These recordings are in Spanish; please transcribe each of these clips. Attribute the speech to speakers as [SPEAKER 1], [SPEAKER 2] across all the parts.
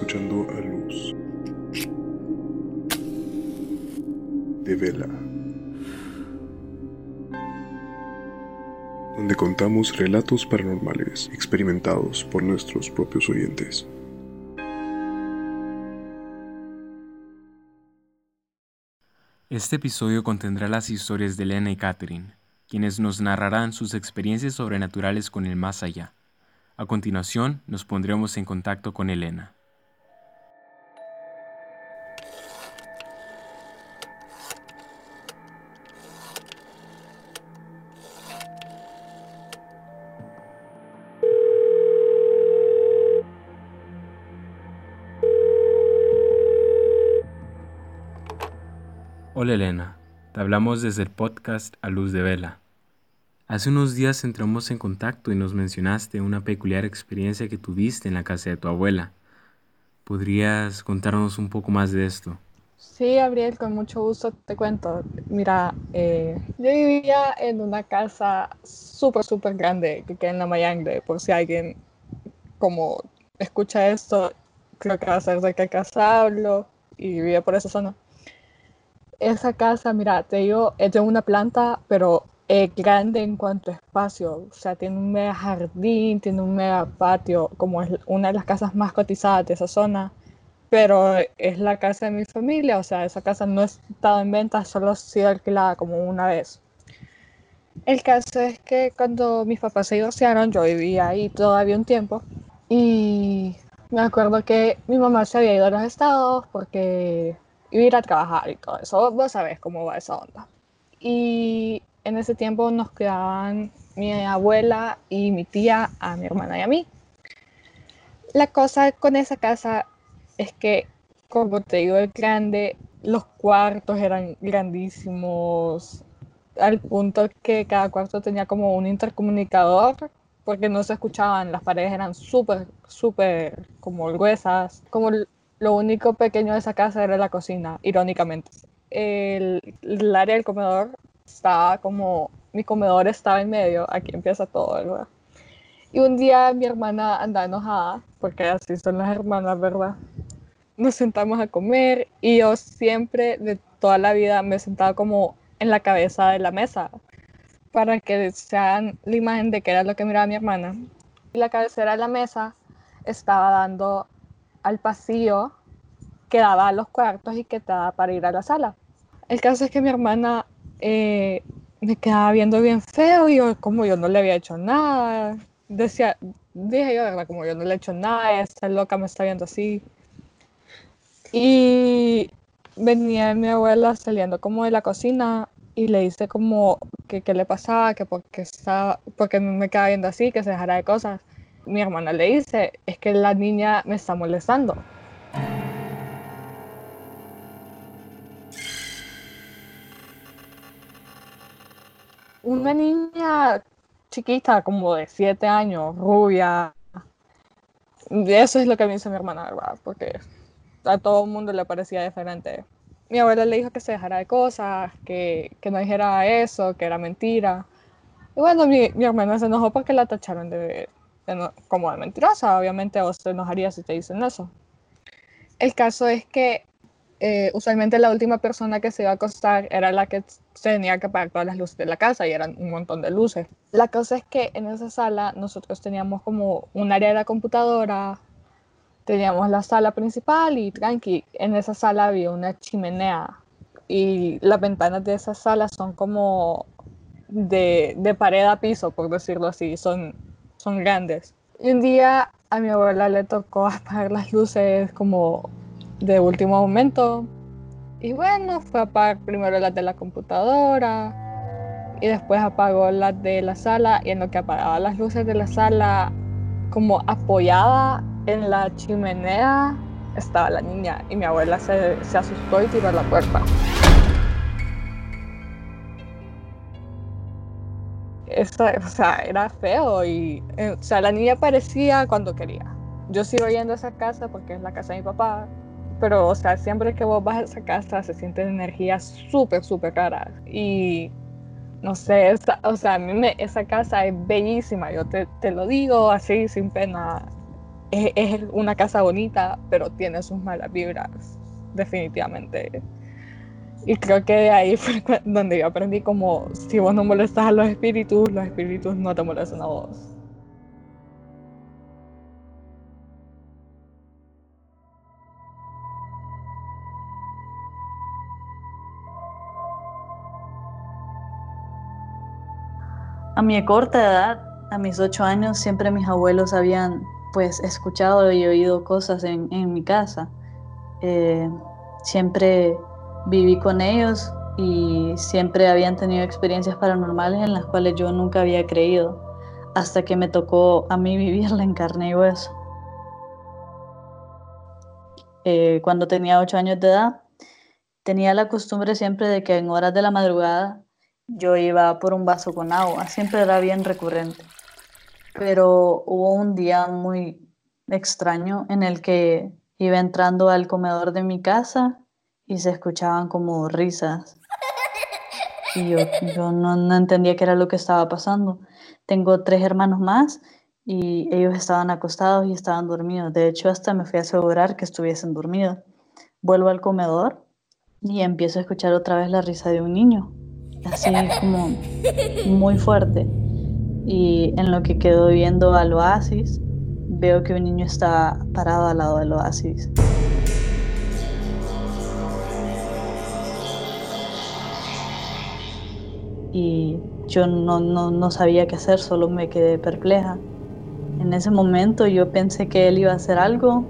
[SPEAKER 1] escuchando a Luz de Vela, donde contamos relatos paranormales experimentados por nuestros propios oyentes.
[SPEAKER 2] Este episodio contendrá las historias de Elena y Catherine, quienes nos narrarán sus experiencias sobrenaturales con el más allá. A continuación, nos pondremos en contacto con Elena. Hola Elena, te hablamos desde el podcast A Luz de Vela. Hace unos días entramos en contacto y nos mencionaste una peculiar experiencia que tuviste en la casa de tu abuela. ¿Podrías contarnos un poco más de esto?
[SPEAKER 3] Sí, Gabriel, con mucho gusto te cuento. Mira, eh, yo vivía en una casa súper, súper grande que queda en la Mayangre, por si alguien como escucha esto, creo que va a saber de qué casa hablo y vivía por esa zona. Esa casa, mira, te digo, es de una planta, pero es grande en cuanto a espacio, o sea, tiene un mega jardín, tiene un mega patio, como es una de las casas más cotizadas de esa zona, pero es la casa de mi familia, o sea, esa casa no ha estado en venta, solo ha sido alquilada como una vez. El caso es que cuando mis papás se divorciaron, yo vivía ahí todavía un tiempo y me acuerdo que mi mamá se había ido a los estados porque ir a trabajar y todo eso, vos sabés cómo va esa onda. Y en ese tiempo nos quedaban mi abuela y mi tía, a mi hermana y a mí. La cosa con esa casa es que, como te digo, es grande, los cuartos eran grandísimos, al punto que cada cuarto tenía como un intercomunicador, porque no se escuchaban, las paredes eran súper, súper como gruesas. Como lo único pequeño de esa casa era la cocina, irónicamente. El, área del comedor estaba como, mi comedor estaba en medio, aquí empieza todo, ¿verdad? Y un día mi hermana andaba enojada, porque así son las hermanas, ¿verdad? Nos sentamos a comer y yo siempre, de toda la vida, me sentaba como en la cabeza de la mesa, para que se hagan la imagen de que era lo que miraba mi hermana. Y la cabecera de la mesa estaba dando al pasillo que daba a los cuartos y que daba para ir a la sala. El caso es que mi hermana eh, me quedaba viendo bien feo y yo, como yo no le había hecho nada, decía, dije yo, ¿verdad? Como yo no le he hecho nada, esta loca me está viendo así. Y venía mi abuela saliendo como de la cocina y le dice como que qué le pasaba, que porque, estaba, porque me quedaba viendo así, que se dejara de cosas. Mi hermana le dice, es que la niña me está molestando. una niña chiquita, como de siete años, rubia. Eso es lo que me dice mi hermana, ¿verdad? Porque a todo el mundo le parecía diferente. Mi abuela le dijo que se dejara de cosas, que, que no dijera eso, que era mentira. Y bueno, mi, mi hermana se enojó porque la tacharon de, como de mentirosa. Obviamente vos te enojarías si te dicen eso. El caso es que eh, usualmente la última persona que se iba a acostar era la que tenía que apagar todas las luces de la casa y eran un montón de luces. La cosa es que en esa sala nosotros teníamos como un área de la computadora, teníamos la sala principal y tranqui, en esa sala había una chimenea y las ventanas de esa sala son como de, de pared a piso, por decirlo así, son, son grandes. Y un día a mi abuela le tocó apagar las luces como de último momento. Y bueno, fue a apagar primero las de la computadora y después apagó las de la sala y en lo que apagaba las luces de la sala, como apoyada en la chimenea, estaba la niña y mi abuela se, se asustó y tiró la puerta. Esa, o sea, era feo y, eh, o sea, la niña aparecía cuando quería. Yo sigo yendo a esa casa porque es la casa de mi papá pero, o sea, siempre que vos vas a esa casa se sienten energías súper, súper caras. Y no sé, o sea, a mí me, esa casa es bellísima, yo te, te, lo digo así, sin pena. es, una casa bonita, pero tiene sus malas vibras, definitivamente. Y creo que de ahí fue donde yo aprendí como, si vos no molestas a los espíritus, los espíritus no te molestan a vos.
[SPEAKER 4] A mi corta edad, a mis ocho años, siempre mis abuelos habían pues escuchado y oído cosas en, mi casa. Eh, siempre viví con ellos y siempre habían tenido experiencias paranormales en las cuales yo nunca había creído, hasta que me tocó a mí vivirla en carne y hueso. Eh, cuando tenía ocho años de edad, tenía la costumbre siempre de que en horas de la madrugada yo iba por un vaso con agua, siempre era bien recurrente. Pero hubo un día muy extraño en el que iba entrando al comedor de mi casa y se escuchaban como risas. Y yo, yo no, entendía qué era lo que estaba pasando. Tengo tres hermanos más y ellos estaban acostados y estaban dormidos. De hecho, hasta me fui a asegurar que estuviesen dormidos. Vuelvo al comedor y empiezo a escuchar otra vez la risa de un niño así como muy fuerte. Y en lo que quedo viendo al oasis, veo que un niño está parado al lado del oasis. Y yo no, no, no sabía qué hacer, solo me quedé perpleja. En ese momento yo pensé que él iba a hacer algo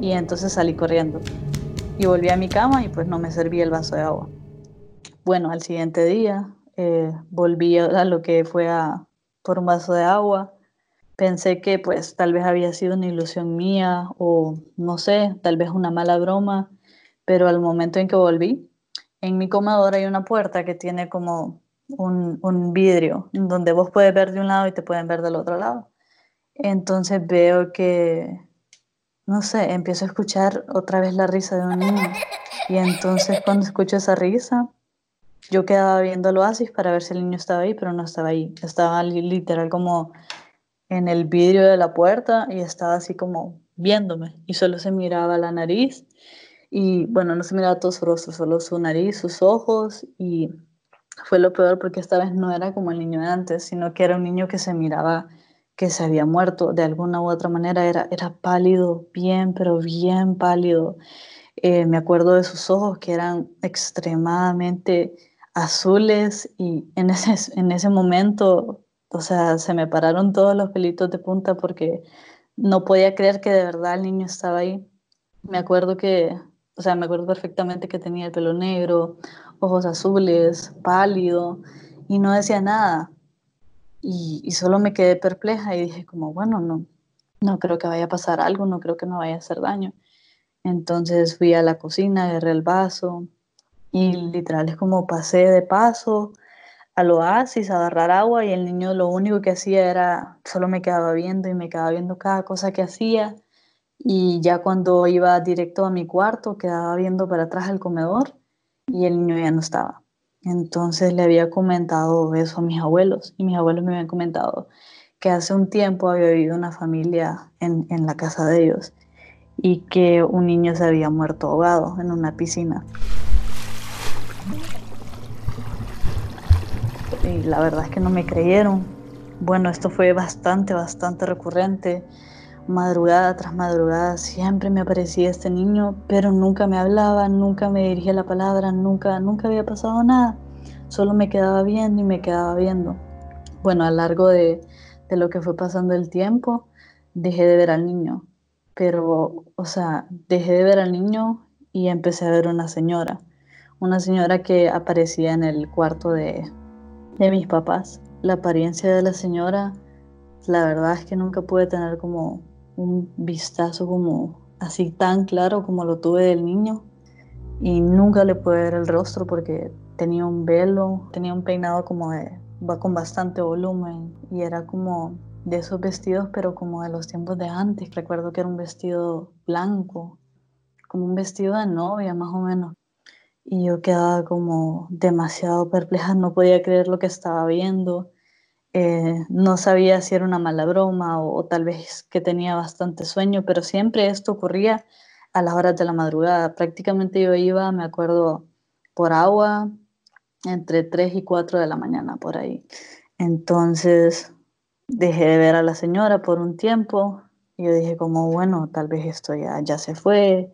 [SPEAKER 4] y entonces salí corriendo. Y volví a mi cama y pues no me servía el vaso de agua. Bueno, al siguiente día eh, volví a lo que fue a por un vaso de agua. Pensé que pues tal vez había sido una ilusión mía o no sé, tal vez una mala broma, pero al momento en que volví, en mi comedor hay una puerta que tiene como un, un vidrio donde vos puedes ver de un lado y te pueden ver del otro lado. Entonces veo que, no sé, empiezo a escuchar otra vez la risa de un niño. Y entonces cuando escucho esa risa, yo quedaba viendo el oasis para ver si el niño estaba ahí, pero no estaba ahí. Estaba literal como en el vidrio de la puerta y estaba así como viéndome y solo se miraba la nariz y bueno, no se miraba todo su rostro, solo su nariz, sus ojos y fue lo peor porque esta vez no era como el niño de antes, sino que era un niño que se miraba que se había muerto de alguna u otra manera, era, era pálido, bien, pero bien pálido. Eh, me acuerdo de sus ojos que eran extremadamente azules y en ese, en ese momento, o sea, se me pararon todos los pelitos de punta porque no podía creer que de verdad el niño estaba ahí. Me acuerdo que, o sea, me acuerdo perfectamente que tenía el pelo negro, ojos azules, pálido y no decía nada. Y, y solo me quedé perpleja y dije como, bueno, no, no creo que vaya a pasar algo, no creo que me vaya a hacer daño. Entonces fui a la cocina, agarré el vaso, y literal es como pasé de paso al oasis a agarrar agua y el niño lo único que hacía era, solo me quedaba viendo y me quedaba viendo cada cosa que hacía y ya cuando iba directo a mi cuarto quedaba viendo para atrás al comedor y el niño ya no estaba. Entonces le había comentado eso a mis abuelos y mis abuelos me habían comentado que hace un tiempo había vivido una familia en, en la casa de ellos y que un niño se había muerto ahogado en una piscina. y la verdad es que no me creyeron. Bueno, esto fue bastante, bastante recurrente. Madrugada tras madrugada siempre me aparecía este niño, pero nunca me hablaba, nunca me dirigía la palabra, nunca, nunca había pasado nada. Solo me quedaba viendo y me quedaba viendo. Bueno, a lo largo de, de lo que fue pasando el tiempo, dejé de ver al niño. Pero, o sea, dejé de ver al niño y empecé a ver una señora. Una señora que aparecía en el cuarto de, de mis papás. La apariencia de la señora, la verdad es que nunca pude tener como un vistazo como así tan claro como lo tuve del niño y nunca le pude ver el rostro porque tenía un velo, tenía un peinado como de va con bastante volumen y era como de esos vestidos pero como de los tiempos de antes. Recuerdo que era un vestido blanco, como un vestido de novia más o menos y yo quedaba como demasiado perpleja, no podía creer lo que estaba viendo. Eh, no sabía si era una mala broma o, tal vez que tenía bastante sueño, pero siempre esto ocurría a las horas de la madrugada. Prácticamente yo iba, me acuerdo, por agua entre 3 y 4 de la mañana, por ahí. Entonces dejé de ver a la señora por un tiempo y yo dije como, bueno, tal vez esto ya, ya se fue,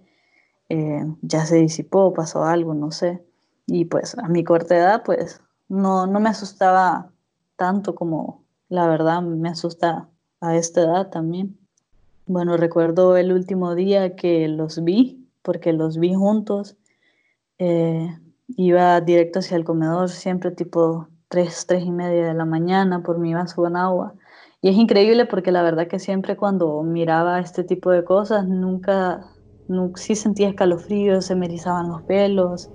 [SPEAKER 4] eh, ya se disipó, pasó algo, no sé. Y pues a mi corta edad, pues no, no me asustaba tanto como la verdad me asusta a esta edad también. Bueno, recuerdo el último día que los vi, porque los vi juntos. Eh, iba directo hacia el comedor, siempre tipo 3, 3 y media de la mañana por mi vaso con agua. Y es increíble porque la verdad que siempre cuando miraba este tipo de cosas, nunca, nunca sí sentía escalofríos, se me erizaban los pelos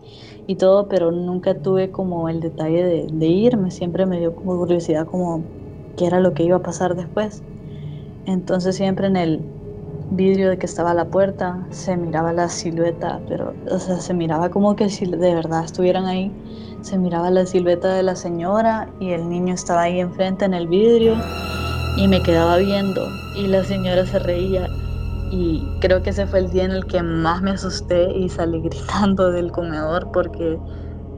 [SPEAKER 4] y todo, pero nunca tuve como el detalle de, irme, siempre me dio como curiosidad como qué era lo que iba a pasar después. Entonces siempre en el vidrio de que estaba la puerta se miraba la silueta, pero o sea, se miraba como que si de verdad estuvieran ahí, se miraba la silueta de la señora y el niño estaba ahí enfrente en el vidrio y me quedaba viendo y la señora se reía y creo que ese fue el día en el que más me asusté y salí gritando del comedor porque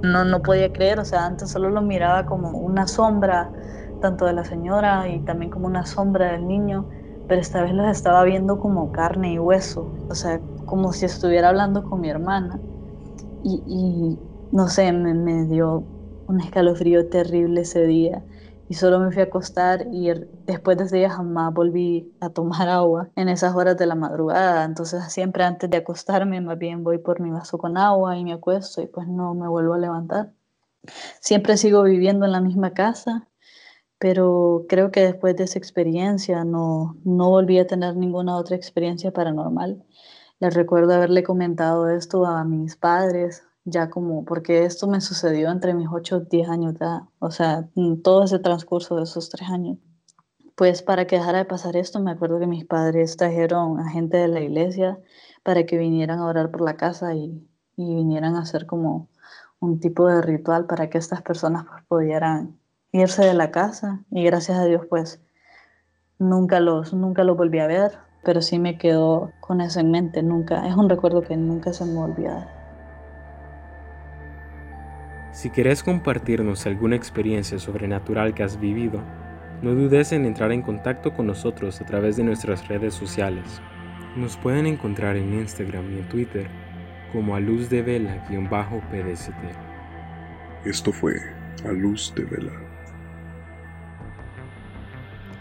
[SPEAKER 4] no, no podía creer, o sea, antes solo lo miraba como una sombra, tanto de la señora y también como una sombra del niño, pero esta vez los estaba viendo como carne y hueso, o sea, como si estuviera hablando con mi hermana. Y, y no sé, me, me dio un escalofrío terrible ese día y solo me fui a acostar y er, después de ese jamás volví a tomar agua en esas horas de la madrugada. Entonces siempre antes de acostarme más bien voy por mi vaso con agua y me acuesto y pues no me vuelvo a levantar. Siempre sigo viviendo en la misma casa, pero creo que después de esa experiencia no, no volví a tener ninguna otra experiencia paranormal. Les recuerdo haberle comentado esto a mis padres, ya como, porque esto me sucedió entre mis 8 y 10 años de edad, o sea, todo ese transcurso de esos tres años. Pues para que dejara de pasar esto, me acuerdo que mis padres trajeron a gente de la iglesia para que vinieran a orar por la casa y, y vinieran a hacer como un tipo de ritual para que estas personas pues, pudieran irse de la casa y gracias a Dios pues nunca los, nunca los volví a ver, pero sí me quedó con eso en mente, nunca, es un recuerdo que nunca se me olvida.
[SPEAKER 2] Si querés compartirnos alguna experiencia sobrenatural que has vivido, no dudes en entrar en contacto con nosotros a través de nuestras redes sociales. Nos pueden encontrar en Instagram y en Twitter como a luz de vela-pdst.
[SPEAKER 1] Esto fue A Luz de Vela.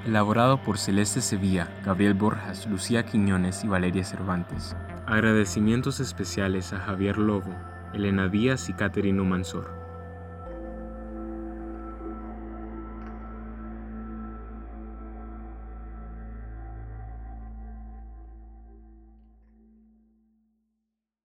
[SPEAKER 2] Elaborado por Celeste Sevilla, Gabriel Borjas, Lucía Quiñones y Valeria Cervantes. Agradecimientos especiales a Javier Lobo, Elena Díaz y Caterino Mansor.